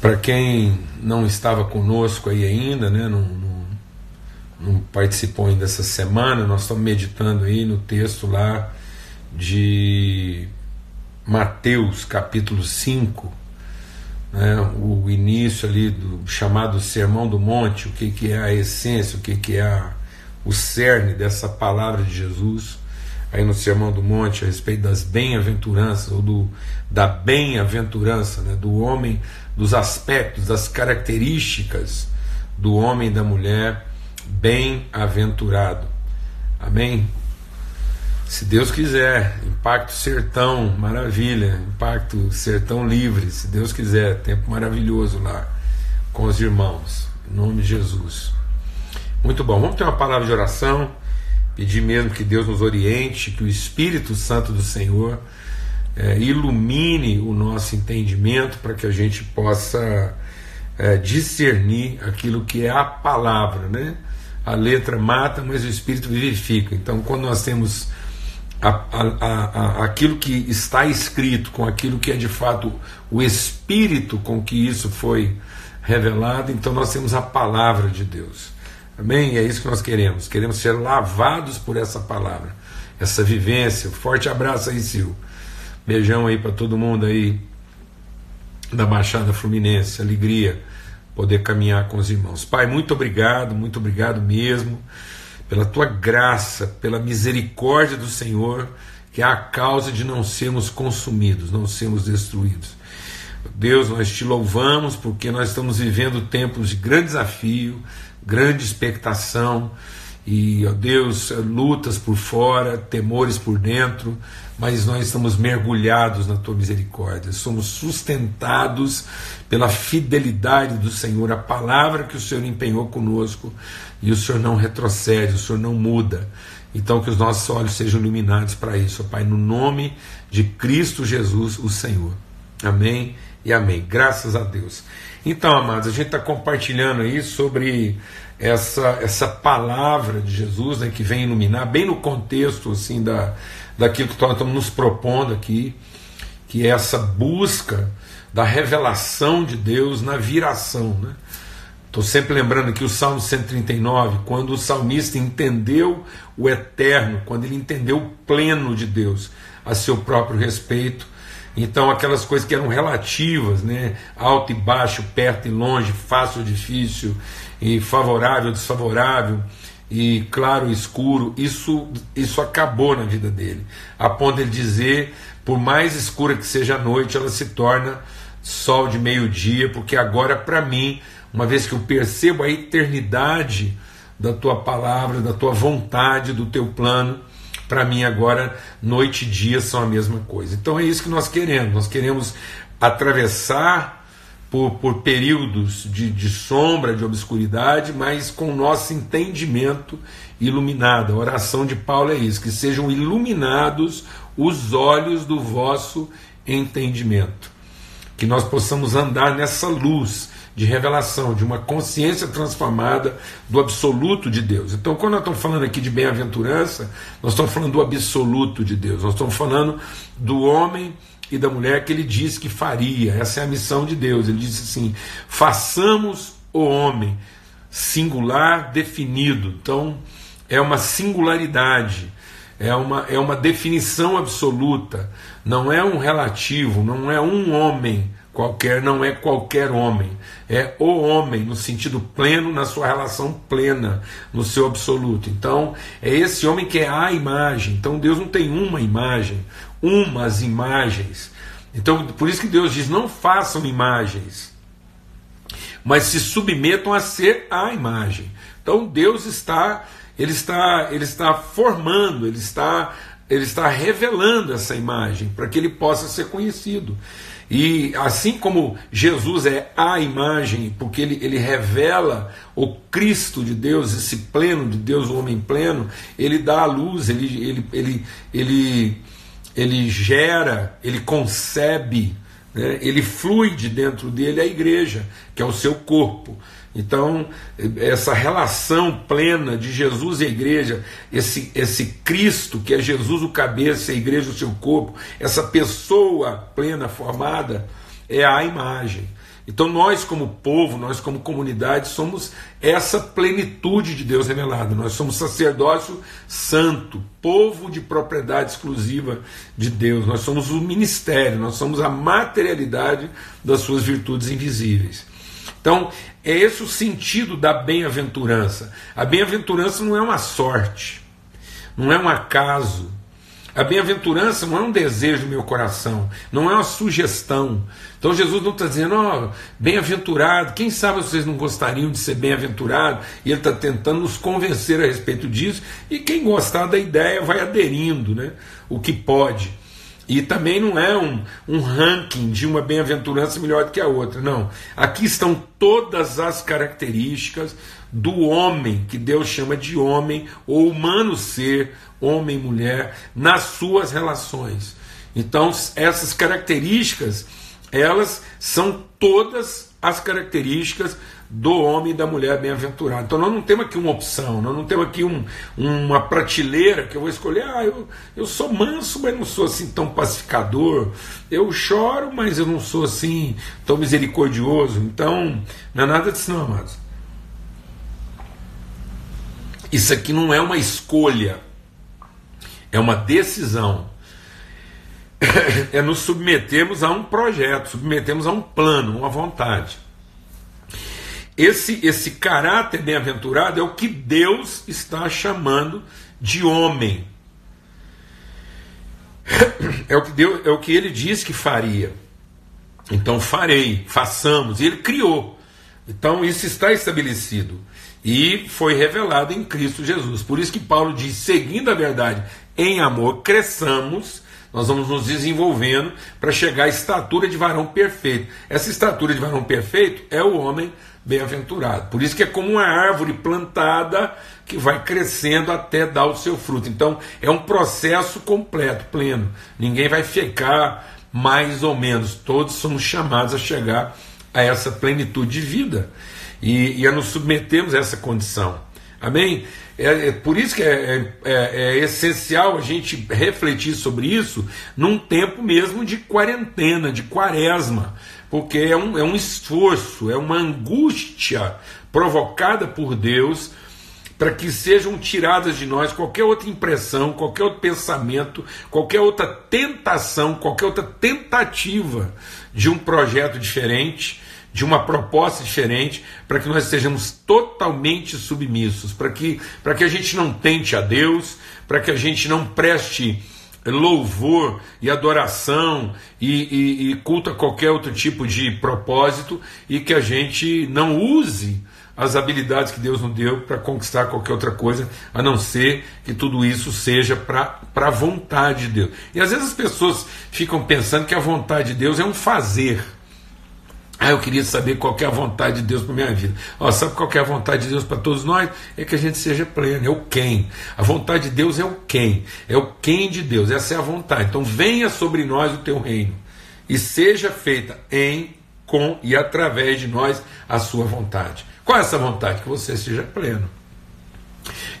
Para quem não estava conosco aí ainda, né, não, não, não participou ainda dessa semana, nós estamos meditando aí no texto lá de Mateus capítulo 5, né, o início ali do chamado Sermão do Monte, o que, que é a essência, o que, que é a, o cerne dessa palavra de Jesus aí no Sermão do Monte a respeito das bem-aventuranças, ou do, da bem-aventurança, né, do homem, dos aspectos, das características do homem e da mulher bem-aventurado. Amém? Se Deus quiser, Impacto Sertão, maravilha, Impacto Sertão Livre, se Deus quiser, tempo maravilhoso lá com os irmãos, em nome de Jesus. Muito bom, vamos ter uma palavra de oração. Pedir mesmo que Deus nos oriente, que o Espírito Santo do Senhor é, ilumine o nosso entendimento para que a gente possa é, discernir aquilo que é a palavra, né? A letra mata, mas o Espírito vivifica. Então, quando nós temos a, a, a, aquilo que está escrito com aquilo que é de fato o Espírito com que isso foi revelado, então nós temos a palavra de Deus. Amém? E é isso que nós queremos. Queremos ser lavados por essa palavra, essa vivência. Forte abraço aí, Sil. Beijão aí para todo mundo aí da Baixada Fluminense. Alegria poder caminhar com os irmãos. Pai, muito obrigado, muito obrigado mesmo pela tua graça, pela misericórdia do Senhor, que é a causa de não sermos consumidos, não sermos destruídos. Deus, nós te louvamos porque nós estamos vivendo tempos de grande desafio, grande expectação e, ó Deus, lutas por fora, temores por dentro, mas nós estamos mergulhados na tua misericórdia, somos sustentados pela fidelidade do Senhor, a palavra que o Senhor empenhou conosco e o Senhor não retrocede, o Senhor não muda. Então, que os nossos olhos sejam iluminados para isso, ó Pai, no nome de Cristo Jesus, o Senhor. Amém e amém. Graças a Deus. Então, amados, a gente está compartilhando aí sobre essa, essa palavra de Jesus né, que vem iluminar, bem no contexto assim da, daquilo que nós estamos nos propondo aqui, que é essa busca da revelação de Deus na viração. Né? Estou sempre lembrando aqui o Salmo 139, quando o salmista entendeu o eterno, quando ele entendeu o pleno de Deus a seu próprio respeito, então, aquelas coisas que eram relativas, né? alto e baixo, perto e longe, fácil, difícil, e favorável, desfavorável, e claro escuro, isso, isso acabou na vida dele, a ponto de ele dizer: por mais escura que seja a noite, ela se torna sol de meio-dia, porque agora, para mim, uma vez que eu percebo a eternidade da tua palavra, da tua vontade, do teu plano para mim agora noite e dia são a mesma coisa. Então é isso que nós queremos. Nós queremos atravessar por, por períodos de, de sombra, de obscuridade, mas com nosso entendimento iluminado. A oração de Paulo é isso: que sejam iluminados os olhos do vosso entendimento. Que nós possamos andar nessa luz de revelação, de uma consciência transformada do absoluto de Deus. Então, quando nós estamos falando aqui de bem-aventurança, nós estamos falando do absoluto de Deus, nós estamos falando do homem e da mulher que ele disse que faria, essa é a missão de Deus. Ele disse assim: façamos o homem singular definido. Então, é uma singularidade é uma, é uma definição absoluta, não é um relativo, não é um homem qualquer, não é qualquer homem, é o homem no sentido pleno, na sua relação plena, no seu absoluto. Então, é esse homem que é a imagem. Então, Deus não tem uma imagem, umas imagens. Então, por isso que Deus diz: não façam imagens, mas se submetam a ser a imagem. Então, Deus está ele está, ele está formando, ele está, ele está revelando essa imagem para que ele possa ser conhecido. E assim como Jesus é a imagem, porque ele, ele revela o Cristo de Deus, esse pleno de Deus, o homem pleno, ele dá a luz, ele, ele, ele, ele, ele gera, ele concebe, né? ele flui de dentro dele a igreja, que é o seu corpo. Então, essa relação plena de Jesus e a igreja, esse, esse Cristo que é Jesus o cabeça e a igreja o seu corpo, essa pessoa plena formada, é a imagem. Então nós como povo, nós como comunidade somos essa plenitude de Deus revelado. Nós somos sacerdócio santo, povo de propriedade exclusiva de Deus. Nós somos o ministério, nós somos a materialidade das suas virtudes invisíveis. Então, é esse o sentido da bem-aventurança. A bem-aventurança não é uma sorte, não é um acaso, a bem-aventurança não é um desejo do meu coração, não é uma sugestão. Então Jesus não está dizendo, ó, oh, bem-aventurado, quem sabe vocês não gostariam de ser bem-aventurado? E ele está tentando nos convencer a respeito disso, e quem gostar da ideia vai aderindo, né? O que pode. E também não é um, um ranking de uma bem-aventurança melhor do que a outra, não. Aqui estão todas as características do homem, que Deus chama de homem, ou humano ser, homem e mulher, nas suas relações. Então, essas características, elas são todas as características do homem e da mulher bem-aventurado. Então nós não temos aqui uma opção, nós não temos aqui um, uma prateleira que eu vou escolher, ah, eu, eu sou manso, mas não sou assim tão pacificador, eu choro, mas eu não sou assim tão misericordioso. Então, não é nada disso não, amados. Isso aqui não é uma escolha, é uma decisão. É nos submetermos a um projeto, submetemos a um plano, uma vontade. Esse, esse caráter bem-aventurado é o que Deus está chamando de homem. É o que, Deus, é o que ele diz que faria. Então farei, façamos. E ele criou. Então isso está estabelecido e foi revelado em Cristo Jesus. Por isso que Paulo diz: seguindo a verdade em amor, cresçamos, nós vamos nos desenvolvendo para chegar à estatura de varão perfeito. Essa estatura de varão perfeito é o homem bem-aventurado. Por isso que é como uma árvore plantada que vai crescendo até dar o seu fruto. Então é um processo completo, pleno. Ninguém vai ficar mais ou menos. Todos somos chamados a chegar a essa plenitude de vida e, e a nos submetermos a essa condição. Amém? É, é por isso que é, é, é, essencial a gente refletir sobre isso num tempo mesmo de quarentena, de quaresma, porque é um, é um esforço, é uma angústia provocada por Deus para que sejam tiradas de nós qualquer outra impressão, qualquer outro pensamento, qualquer outra tentação, qualquer outra tentativa de um projeto diferente de uma proposta diferente, para que nós sejamos totalmente submissos, para que, que a gente não tente a Deus, para que a gente não preste louvor e adoração e, e, e culto a qualquer outro tipo de propósito e que a gente não use as habilidades que Deus nos deu para conquistar qualquer outra coisa, a não ser que tudo isso seja para a vontade de Deus. E às vezes as pessoas ficam pensando que a vontade de Deus é um fazer. Ah, eu queria saber qual é a vontade de Deus para minha vida. Ó, sabe qual é a vontade de Deus para todos nós? É que a gente seja pleno, é o quem. A vontade de Deus é o quem, é o quem de Deus, essa é a vontade. Então venha sobre nós o teu reino e seja feita em, com e através de nós a sua vontade. Qual é essa vontade? Que você seja pleno.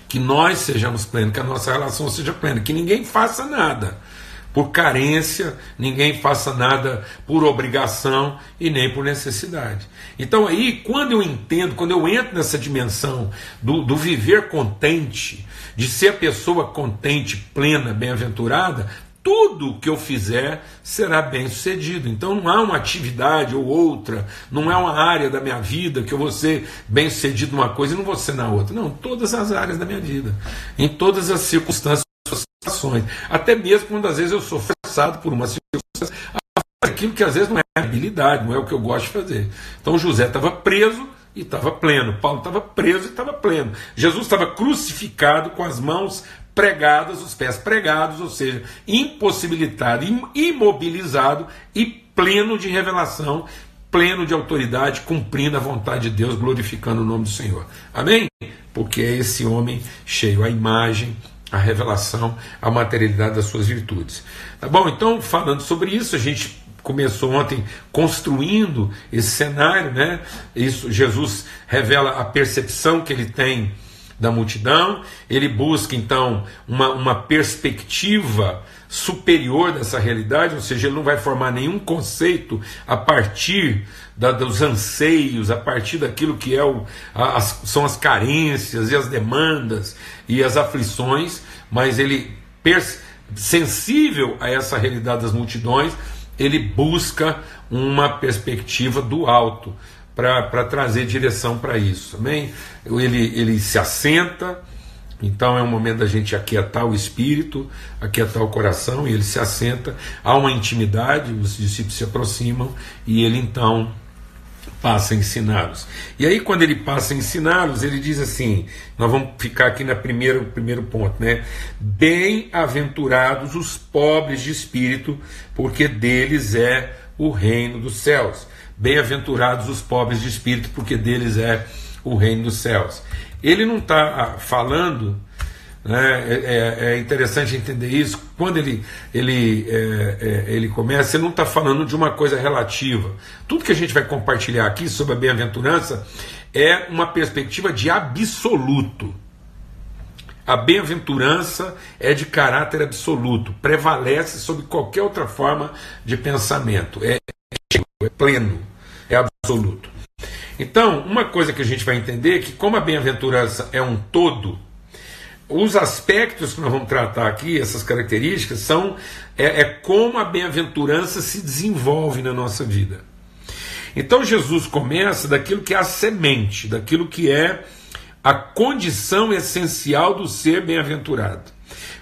Que nós sejamos plenos, que a nossa relação seja plena, que ninguém faça nada por carência, ninguém faça nada por obrigação e nem por necessidade. Então, aí, quando eu entendo, quando eu entro nessa dimensão do, do viver contente, de ser a pessoa contente, plena, bem-aventurada, tudo que eu fizer será bem sucedido. Então não há uma atividade ou outra, não é uma área da minha vida que eu vou ser bem sucedido numa coisa e não vou ser na outra. Não, todas as áreas da minha vida, em todas as circunstâncias situações. Até mesmo quando às vezes eu sou forçado por uma circunstância a fazer aquilo que às vezes não é habilidade, não é o que eu gosto de fazer. Então José estava preso e estava pleno. Paulo estava preso e estava pleno. Jesus estava crucificado com as mãos pregadas, os pés pregados, ou seja, impossibilitado, imobilizado e pleno de revelação, pleno de autoridade, cumprindo a vontade de Deus, glorificando o nome do Senhor. Amém? Porque é esse homem cheio, a imagem a revelação, a materialidade das suas virtudes. Tá bom? Então, falando sobre isso, a gente começou ontem construindo esse cenário, né? Isso Jesus revela a percepção que ele tem da multidão, ele busca então uma, uma perspectiva superior dessa realidade, ou seja, ele não vai formar nenhum conceito a partir da, dos anseios, a partir daquilo que é o, as, são as carências e as demandas e as aflições, mas ele, sensível a essa realidade das multidões, ele busca uma perspectiva do alto para trazer direção para isso. Amém? Ele, ele se assenta, então é um momento da gente aquietar o espírito, aquietar o coração, e ele se assenta, há uma intimidade, os discípulos se aproximam e ele então passa a ensiná-los. E aí, quando ele passa a ensiná-los, ele diz assim: nós vamos ficar aqui no primeiro, primeiro ponto, né? Bem-aventurados os pobres de espírito, porque deles é o reino dos céus. Bem-aventurados os pobres de espírito, porque deles é o reino dos céus. Ele não está ah, falando, é, é, é, interessante entender isso, quando ele, ele, é, é ele começa, ele não está falando de uma coisa relativa. Tudo que a gente vai compartilhar aqui sobre a bem-aventurança é uma perspectiva de absoluto. A bem-aventurança é de caráter absoluto, prevalece sobre qualquer outra forma de pensamento, é, é pleno, é absoluto. Então, uma coisa que a gente vai entender é que, como a bem-aventurança é um todo, os aspectos que nós vamos tratar aqui, essas características, são é, é como a bem-aventurança se desenvolve na nossa vida. Então Jesus começa daquilo que é a semente, daquilo que é a condição essencial do ser bem-aventurado.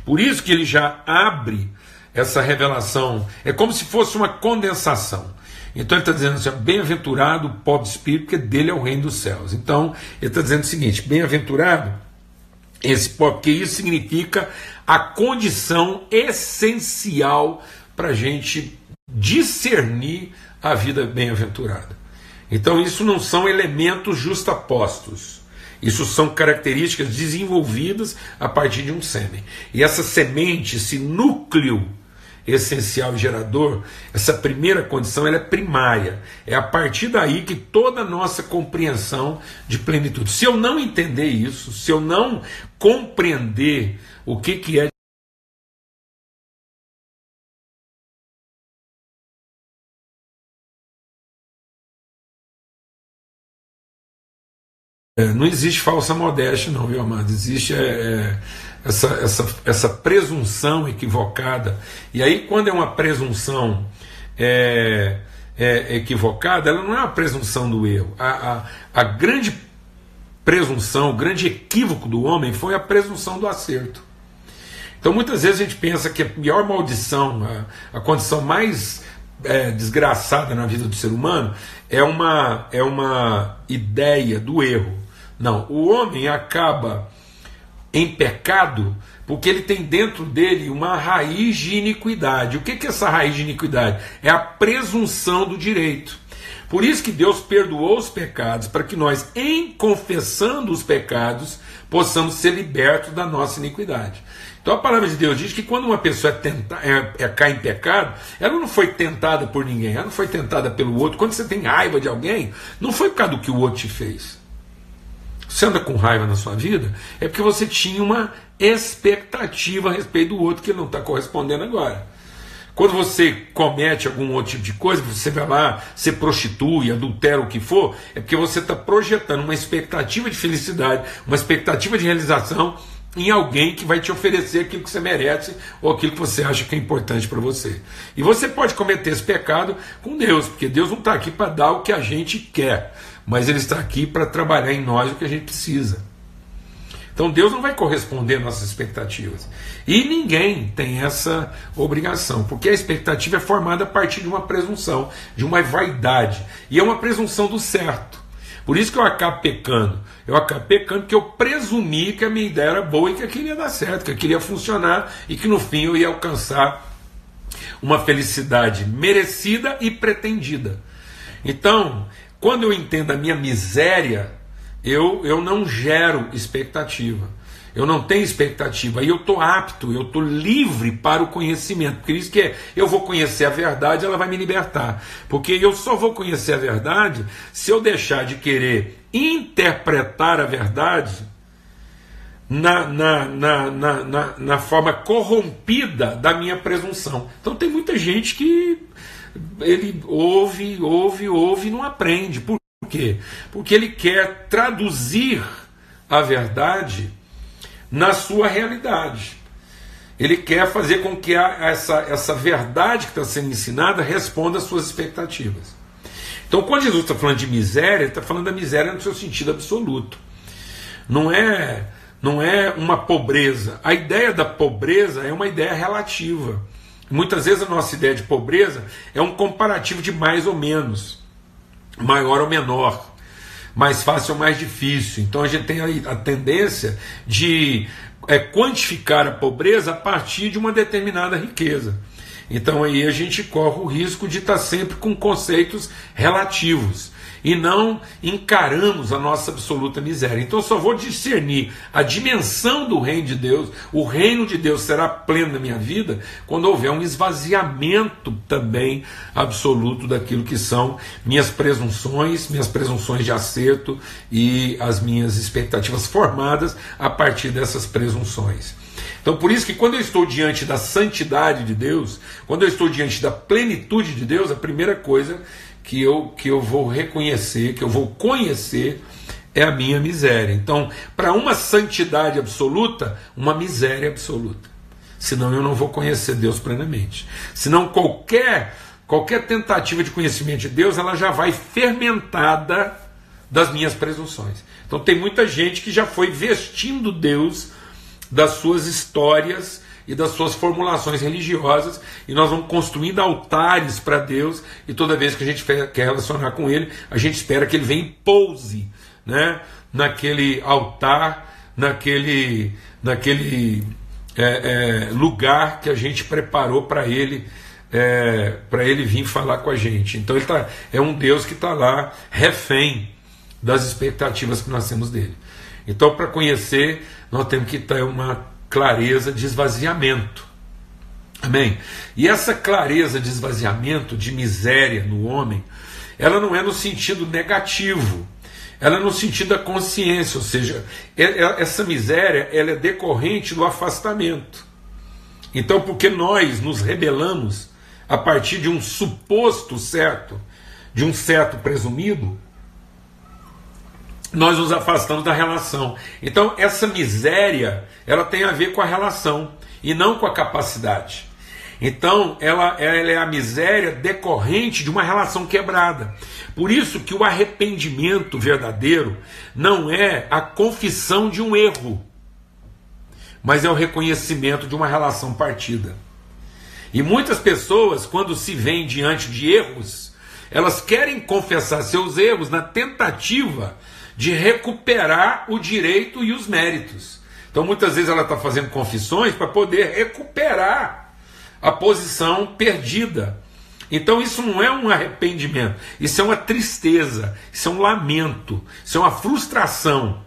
Por isso que ele já abre essa revelação, é como se fosse uma condensação. Então ele está dizendo assim: bem-aventurado o pobre espírito, porque dele é o reino dos céus. Então ele está dizendo o seguinte: bem-aventurado esse porque isso significa a condição essencial para a gente discernir a vida bem-aventurada. Então isso não são elementos justapostos. Isso são características desenvolvidas a partir de um sêmen. E essa semente, esse núcleo essencial e gerador, essa primeira condição ela é primária. É a partir daí que toda a nossa compreensão de plenitude. Se eu não entender isso, se eu não compreender o que, que é É, não existe falsa modéstia, não, viu, amado? Existe é, é, essa, essa, essa presunção equivocada. E aí, quando é uma presunção é, é, equivocada, ela não é uma presunção do erro. A, a, a grande presunção, o grande equívoco do homem foi a presunção do acerto. Então, muitas vezes a gente pensa que a pior maldição, a, a condição mais é, desgraçada na vida do ser humano é uma, é uma ideia do erro. Não, o homem acaba em pecado porque ele tem dentro dele uma raiz de iniquidade. O que é essa raiz de iniquidade? É a presunção do direito. Por isso que Deus perdoou os pecados, para que nós, em confessando os pecados, possamos ser libertos da nossa iniquidade. Então a palavra de Deus diz que quando uma pessoa é tenta, é, é, cai em pecado, ela não foi tentada por ninguém, ela não foi tentada pelo outro. Quando você tem raiva de alguém, não foi por causa do que o outro te fez. Você anda com raiva na sua vida, é porque você tinha uma expectativa a respeito do outro que não está correspondendo agora. Quando você comete algum outro tipo de coisa, você vai lá, se prostitui, adultera o que for, é porque você está projetando uma expectativa de felicidade, uma expectativa de realização em alguém que vai te oferecer aquilo que você merece ou aquilo que você acha que é importante para você. E você pode cometer esse pecado com Deus, porque Deus não está aqui para dar o que a gente quer mas Ele está aqui para trabalhar em nós o que a gente precisa. Então Deus não vai corresponder às nossas expectativas. E ninguém tem essa obrigação, porque a expectativa é formada a partir de uma presunção, de uma vaidade. E é uma presunção do certo. Por isso que eu acabo pecando. Eu acabo pecando porque eu presumi que a minha ideia era boa e que aquilo ia dar certo, que aquilo ia funcionar e que no fim eu ia alcançar uma felicidade merecida e pretendida. Então, quando eu entendo a minha miséria, eu, eu não gero expectativa. Eu não tenho expectativa. E eu estou apto, eu estou livre para o conhecimento. Por isso que é, eu vou conhecer a verdade, ela vai me libertar. Porque eu só vou conhecer a verdade se eu deixar de querer interpretar a verdade na, na, na, na, na, forma corrompida da minha presunção. Então tem muita gente que ele ouve, ouve, ouve e não aprende. Por quê? Porque ele quer traduzir a verdade na sua realidade. Ele quer fazer com que essa, essa verdade que está sendo ensinada responda às suas expectativas. Então, quando Jesus está falando de miséria, ele está falando da miséria no seu sentido absoluto. Não é, não é uma pobreza. A ideia da pobreza é uma ideia relativa. Muitas vezes a nossa ideia de pobreza é um comparativo de mais ou menos, maior ou menor, mais fácil ou mais difícil. Então a gente tem a, tendência de é, quantificar a pobreza a partir de uma determinada riqueza. Então aí a gente corre o risco de estar sempre com conceitos relativos e não encaramos a nossa absoluta miséria. Então eu só vou discernir a dimensão do reino de Deus, o reino de Deus será pleno na minha vida quando houver um esvaziamento também absoluto daquilo que são minhas presunções, minhas presunções de acerto e as minhas expectativas formadas a partir dessas presunções. Então, por isso que quando eu estou diante da santidade de Deus, quando eu estou diante da plenitude de Deus, a primeira coisa que eu, que eu vou reconhecer, que eu vou conhecer, é a minha miséria. Então, para uma santidade absoluta, uma miséria absoluta. Senão eu não vou conhecer Deus plenamente. Senão qualquer qualquer tentativa de conhecimento de Deus, ela já vai fermentada das minhas presunções. Então tem muita gente que já foi vestindo Deus das suas histórias e das suas formulações religiosas, e nós vamos construindo altares para Deus, e toda vez que a gente quer relacionar com Ele, a gente espera que Ele venha e pouse né, naquele altar, naquele, naquele é, é, lugar que a gente preparou para Ele. É, para ele vir falar com a gente. Então ele tá, é um Deus que está lá refém das expectativas que nós temos dele. Então, para conhecer, nós temos que ter uma clareza de esvaziamento. Amém? E essa clareza de esvaziamento, de miséria no homem, ela não é no sentido negativo, ela é no sentido da consciência, ou seja, é, é, essa miséria ela é decorrente do afastamento. Então, porque nós nos rebelamos a partir de um suposto certo, de um certo presumido, nós nos afastamos da relação. Então, essa miséria, ela tem a ver com a relação e não com a capacidade. Então, ela, ela é a miséria decorrente de uma relação quebrada. Por isso que o arrependimento verdadeiro não é a confissão de um erro, mas é o reconhecimento de uma relação partida. E muitas pessoas, quando se veem diante de erros, elas querem confessar seus erros na tentativa de recuperar o direito e os méritos. Então muitas vezes ela está fazendo confissões para poder recuperar a posição perdida. Então isso não é um arrependimento, isso é uma tristeza, isso é um lamento, isso é uma frustração.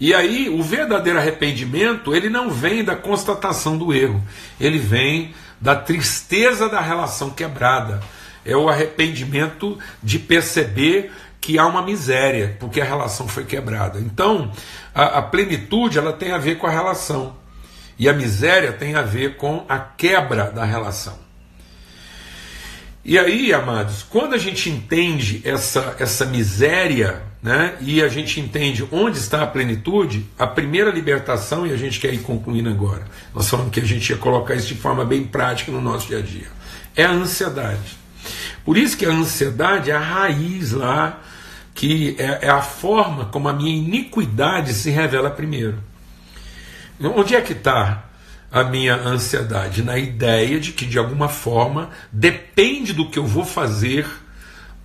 E aí o verdadeiro arrependimento, ele não vem da constatação do erro, ele vem da tristeza da relação quebrada. É o arrependimento de perceber que há uma miséria, porque a relação foi quebrada. Então, a, a, plenitude ela tem a ver com a relação, e a miséria tem a ver com a quebra da relação. E aí, amados, quando a gente entende essa, essa miséria, né, e a gente entende onde está a plenitude, a primeira libertação, e a gente quer ir concluindo agora, nós falamos que a gente ia colocar isso de forma bem prática no nosso dia a dia, é a ansiedade. Por isso que a ansiedade é a raiz lá que é, é a forma como a minha iniquidade se revela primeiro. Onde é que está a minha ansiedade? Na ideia de que, de alguma forma, depende do que eu vou fazer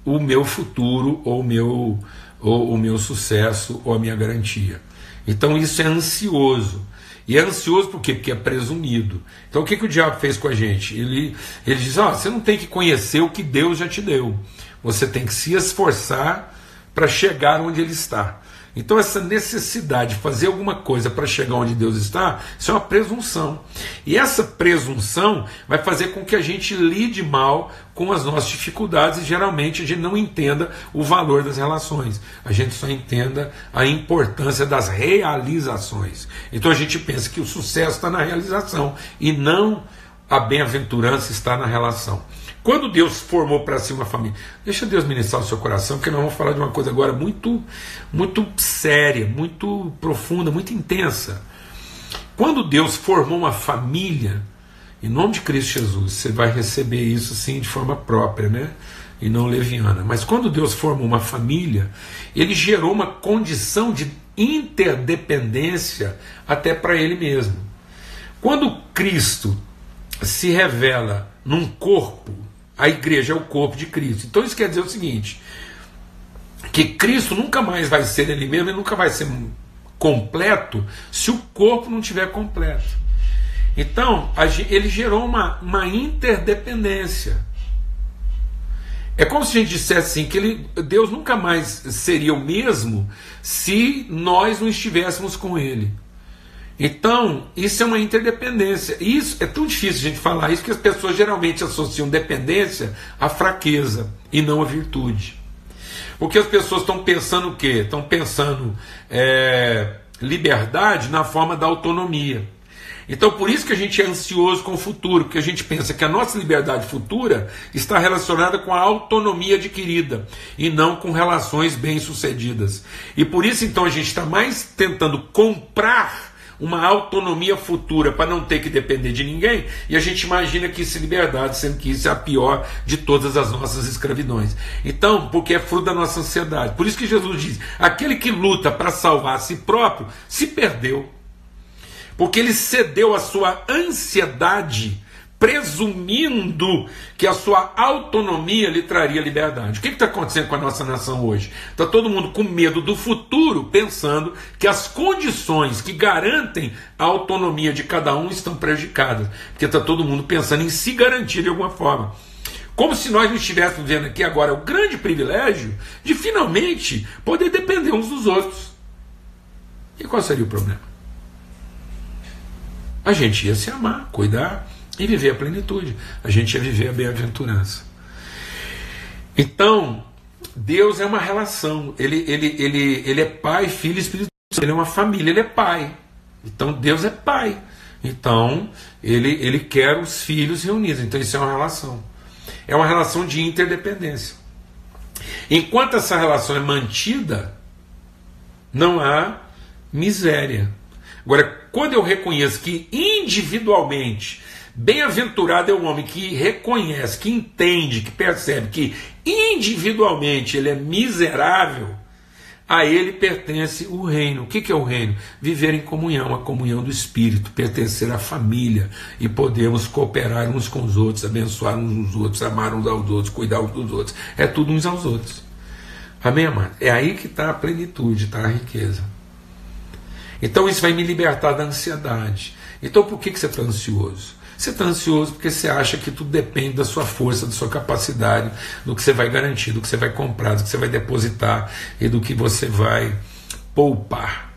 o meu futuro ou o meu, ou o meu sucesso ou a minha garantia. Então isso é ansioso. E é ansioso por quê? Porque é presumido. Então o que, que o diabo fez com a gente? Ele, ele diz: oh, você não tem que conhecer o que Deus já te deu. Você tem que se esforçar para chegar onde ele está. Então, essa necessidade de fazer alguma coisa para chegar onde Deus está, isso é uma presunção. E essa presunção vai fazer com que a gente lide mal com as nossas dificuldades e geralmente a gente não entenda o valor das relações. A gente só entenda a importância das realizações. Então a gente pensa que o sucesso está na realização e não a bem-aventurança está na relação. Quando Deus formou para si uma família, deixa Deus ministrar o seu coração, porque nós vamos falar de uma coisa agora muito, muito séria, muito profunda, muito intensa. Quando Deus formou uma família, em nome de Cristo Jesus, você vai receber isso sim de forma própria, né? E não leviana. Mas quando Deus formou uma família, ele gerou uma condição de interdependência até para ele mesmo. Quando Cristo se revela num corpo, a igreja é o corpo de Cristo. Então isso quer dizer o seguinte: que Cristo nunca mais vai ser ele mesmo, ele nunca vai ser completo se o corpo não tiver completo. Então, ele gerou uma, uma interdependência. É como se a gente dissesse assim: que ele, Deus nunca mais seria o mesmo se nós não estivéssemos com Ele. Então, isso é uma interdependência. Isso é tão difícil a gente falar isso que as pessoas geralmente associam dependência à fraqueza e não à virtude. Porque as pessoas estão pensando o quê? Estão pensando é, liberdade na forma da autonomia. Então, por isso que a gente é ansioso com o futuro, porque a gente pensa que a nossa liberdade futura está relacionada com a autonomia adquirida e não com relações bem-sucedidas. E por isso, então, a gente está mais tentando comprar uma autonomia futura para não ter que depender de ninguém, e a gente imagina que isso é liberdade, sendo que isso é a pior de todas as nossas escravidões. Então, porque é fruto da nossa ansiedade. Por isso que Jesus diz: aquele que luta para salvar a si próprio se perdeu. Porque ele cedeu a sua ansiedade presumindo que a sua autonomia lhe traria liberdade. O que está acontecendo com a nossa nação hoje? Está todo mundo com medo do futuro, pensando que as condições que garantem a autonomia de cada um estão prejudicadas, porque está todo mundo pensando em se garantir de alguma forma. Como se nós não estivéssemos vendo aqui agora o grande privilégio de finalmente poder depender uns dos outros. E qual seria o problema? A gente ia se amar, cuidar e viver a plenitude. A gente ia viver a bem-aventurança. Então, Deus é uma relação. Ele, ele, ele, ele é pai, filho e espírito. Ele é uma família, ele é pai. Então, Deus é pai. Então, ele, ele quer os filhos reunidos. Então, isso é uma relação. É uma relação de interdependência. Enquanto essa relação é mantida, não há miséria. Agora, quando eu reconheço que individualmente Bem-aventurado é o homem que reconhece, que entende, que percebe que individualmente ele é miserável, a ele pertence o reino. O que é o reino? Viver em comunhão, a comunhão do Espírito, pertencer à família e podermos cooperar uns com os outros, abençoar uns aos outros, amar uns aos outros, cuidar uns dos outros. É tudo uns aos outros. Amém, amado? É aí que está a plenitude, está a riqueza. Então isso vai me libertar da ansiedade. Então por que, que você está ansioso? Você está ansioso porque você acha que tudo depende da sua força, da sua capacidade, do que você vai garantir, do que você vai comprar, do que você vai depositar e do que você vai poupar.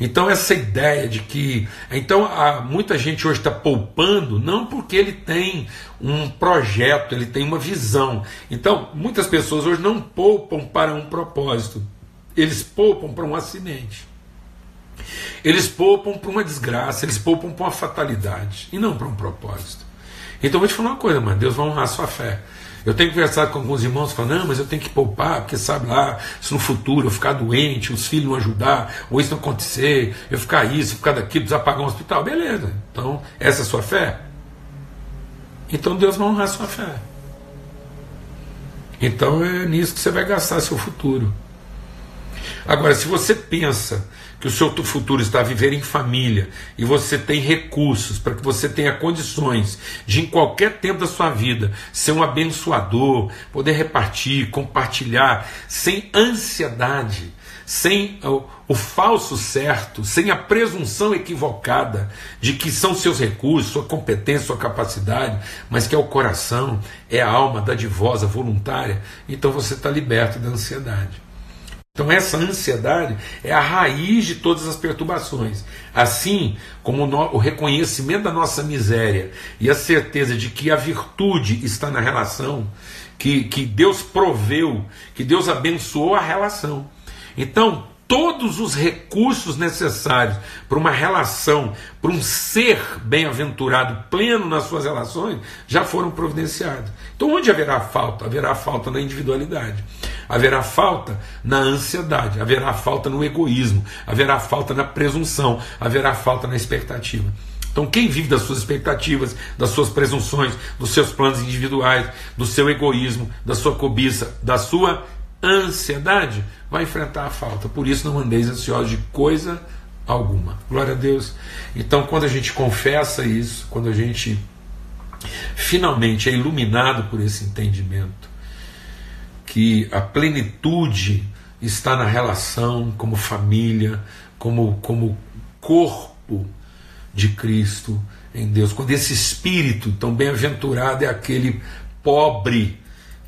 Então, essa ideia de que. Então, há, muita gente hoje está poupando, não porque ele tem um projeto, ele tem uma visão. Então, muitas pessoas hoje não poupam para um propósito, eles poupam para um acidente. Eles poupam para uma desgraça, eles poupam para uma fatalidade e não para um propósito. Então eu vou te falar uma coisa, mano, Deus vai honrar a sua fé. Eu tenho conversado com alguns irmãos falando, não, mas eu tenho que poupar, porque sabe lá, se no futuro eu ficar doente, os filhos não ajudar, ou isso não acontecer, eu ficar isso, ficar daquilo, precisar pagar um hospital, beleza. Então, essa é a sua fé? Então Deus vai honrar a sua fé. Então é nisso que você vai gastar seu futuro. Agora, se você pensa que o seu futuro está a viver em família e você tem recursos para que você tenha condições de, em qualquer tempo da sua vida, ser um abençoador, poder repartir, compartilhar, sem ansiedade, sem o, o falso certo, sem a presunção equivocada de que são seus recursos, sua competência, sua capacidade, mas que é o coração, é a alma dadivosa, voluntária, então você está liberto da ansiedade. Então, essa ansiedade é a raiz de todas as perturbações. Assim como o reconhecimento da nossa miséria e a certeza de que a virtude está na relação, que, que Deus proveu, que Deus abençoou a relação. Então, todos os recursos necessários para uma relação, para um ser bem-aventurado, pleno nas suas relações, já foram providenciados. Então, onde haverá falta? Haverá falta na individualidade, haverá falta na ansiedade, haverá falta no egoísmo, haverá falta na presunção, haverá falta na expectativa. Então, quem vive das suas expectativas, das suas presunções, dos seus planos individuais, do seu egoísmo, da sua cobiça, da sua ansiedade, vai enfrentar a falta. Por isso não andeis ansiosos de coisa alguma. Glória a Deus. Então, quando a gente confessa isso, quando a gente finalmente é iluminado por esse entendimento, que a plenitude está na relação como família, como, como corpo de Cristo em Deus. Quando esse espírito tão bem-aventurado é aquele pobre,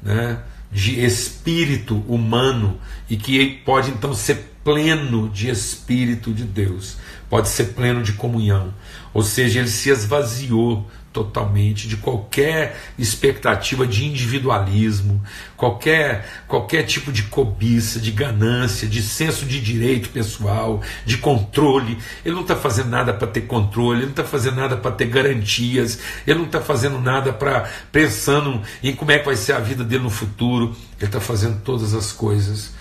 né? De espírito humano e que pode então ser pleno de espírito de Deus, pode ser pleno de comunhão. Ou seja, ele se esvaziou totalmente de qualquer expectativa de individualismo, qualquer, qualquer tipo de cobiça, de ganância, de senso de direito pessoal, de controle. Ele não está fazendo nada para ter controle, ele não está fazendo nada para ter garantias, ele não está fazendo nada para pensando em como é que vai ser a vida dele no futuro. Ele está fazendo todas as coisas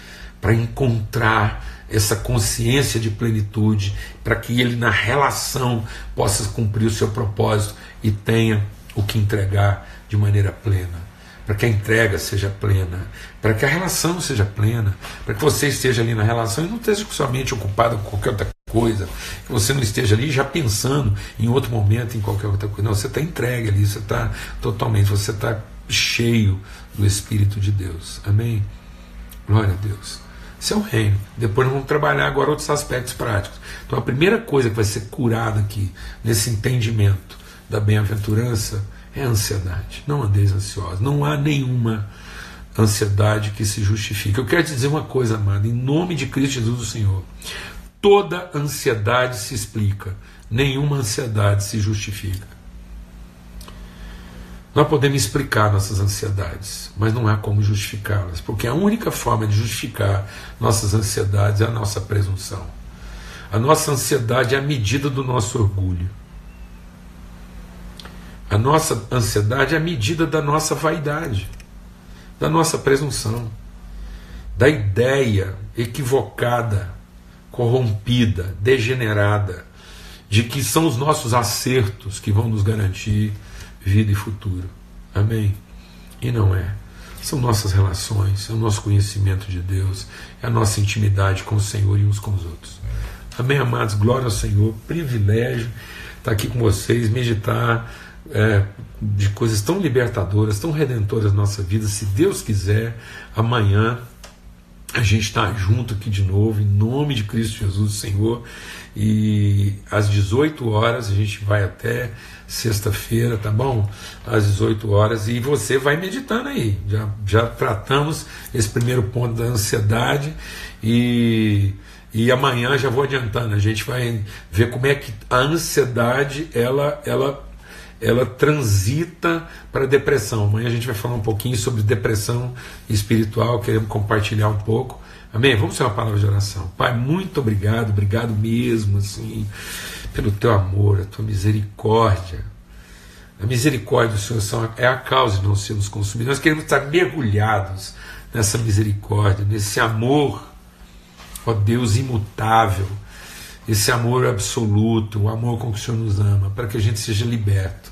para encontrar essa consciência de plenitude, para que ele, na relação, possa cumprir o seu propósito e tenha o que entregar de maneira plena. Para que a entrega seja plena, para que a relação seja plena, para que você esteja ali na relação e não esteja somente ocupado com qualquer outra coisa, que você não esteja ali já pensando em outro momento, em qualquer outra coisa. Não, você está entregue ali, você está totalmente, você está cheio do Espírito de Deus. Amém? Glória a Deus. Isso é o reino. Depois nós vamos trabalhar agora outros aspectos práticos. Então a primeira coisa que vai ser curada aqui, nesse entendimento da bem-aventurança, é a ansiedade. Não andeis ansiosos. Não há nenhuma ansiedade que se justifique. Eu quero te dizer uma coisa, amado, em nome de Cristo Jesus do Senhor. Toda ansiedade se explica, nenhuma ansiedade se justifica. Nós podemos explicar nossas ansiedades, mas não há como justificá-las, porque a única forma de justificar nossas ansiedades é a nossa presunção. A nossa ansiedade é a medida do nosso orgulho. A nossa ansiedade é a medida da nossa vaidade, da nossa presunção, da ideia equivocada, corrompida, degenerada, de que são os nossos acertos que vão nos garantir vida e futuro. Amém? E não é. São nossas relações, é o nosso conhecimento de Deus, é a nossa intimidade com o Senhor e uns com os outros. Amém, amados? Glória ao Senhor, privilégio estar aqui com vocês, meditar é, de coisas tão libertadoras, tão redentoras na nossa vida. Se Deus quiser, amanhã a gente está junto aqui de novo, em nome de Cristo Jesus, Senhor. E às 18 horas a gente vai até sexta-feira, tá bom? Às 18 horas, e você vai meditando aí. Já, já tratamos esse primeiro ponto da ansiedade e, e amanhã já vou adiantando. A gente vai ver como é que a ansiedade ela, ela, ela transita para depressão. Amanhã a gente vai falar um pouquinho sobre depressão espiritual, queremos compartilhar um pouco. Amém? Vamos ter uma palavra de oração. Pai, muito obrigado, obrigado mesmo, assim pelo teu amor, a tua misericórdia. A misericórdia do Senhor é a causa de não sermos consumidos. Nós queremos estar mergulhados nessa misericórdia, nesse amor, ó Deus imutável, esse amor absoluto, o amor com que o Senhor nos ama, para que a gente seja liberto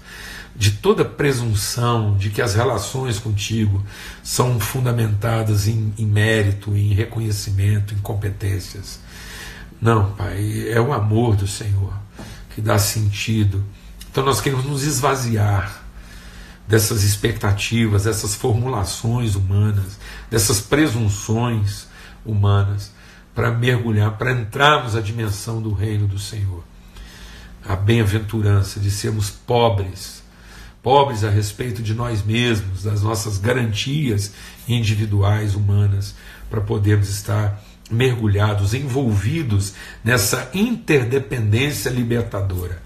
de toda presunção de que as relações contigo são fundamentadas em, em mérito, em reconhecimento, em competências. Não, Pai, é o amor do Senhor que dá sentido. Então nós queremos nos esvaziar dessas expectativas, dessas formulações humanas, dessas presunções humanas, para mergulhar, para entrarmos na dimensão do reino do Senhor. A bem-aventurança de sermos pobres, pobres a respeito de nós mesmos, das nossas garantias individuais, humanas, para podermos estar mergulhados, envolvidos nessa interdependência libertadora.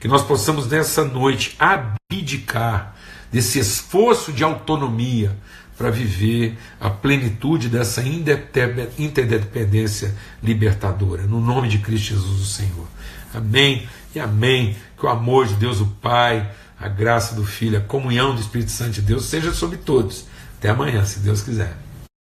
Que nós possamos nessa noite abdicar desse esforço de autonomia para viver a plenitude dessa interdependência libertadora. No nome de Cristo Jesus, o Senhor. Amém e amém. Que o amor de Deus, o Pai, a graça do Filho, a comunhão do Espírito Santo de Deus seja sobre todos. Até amanhã, se Deus quiser.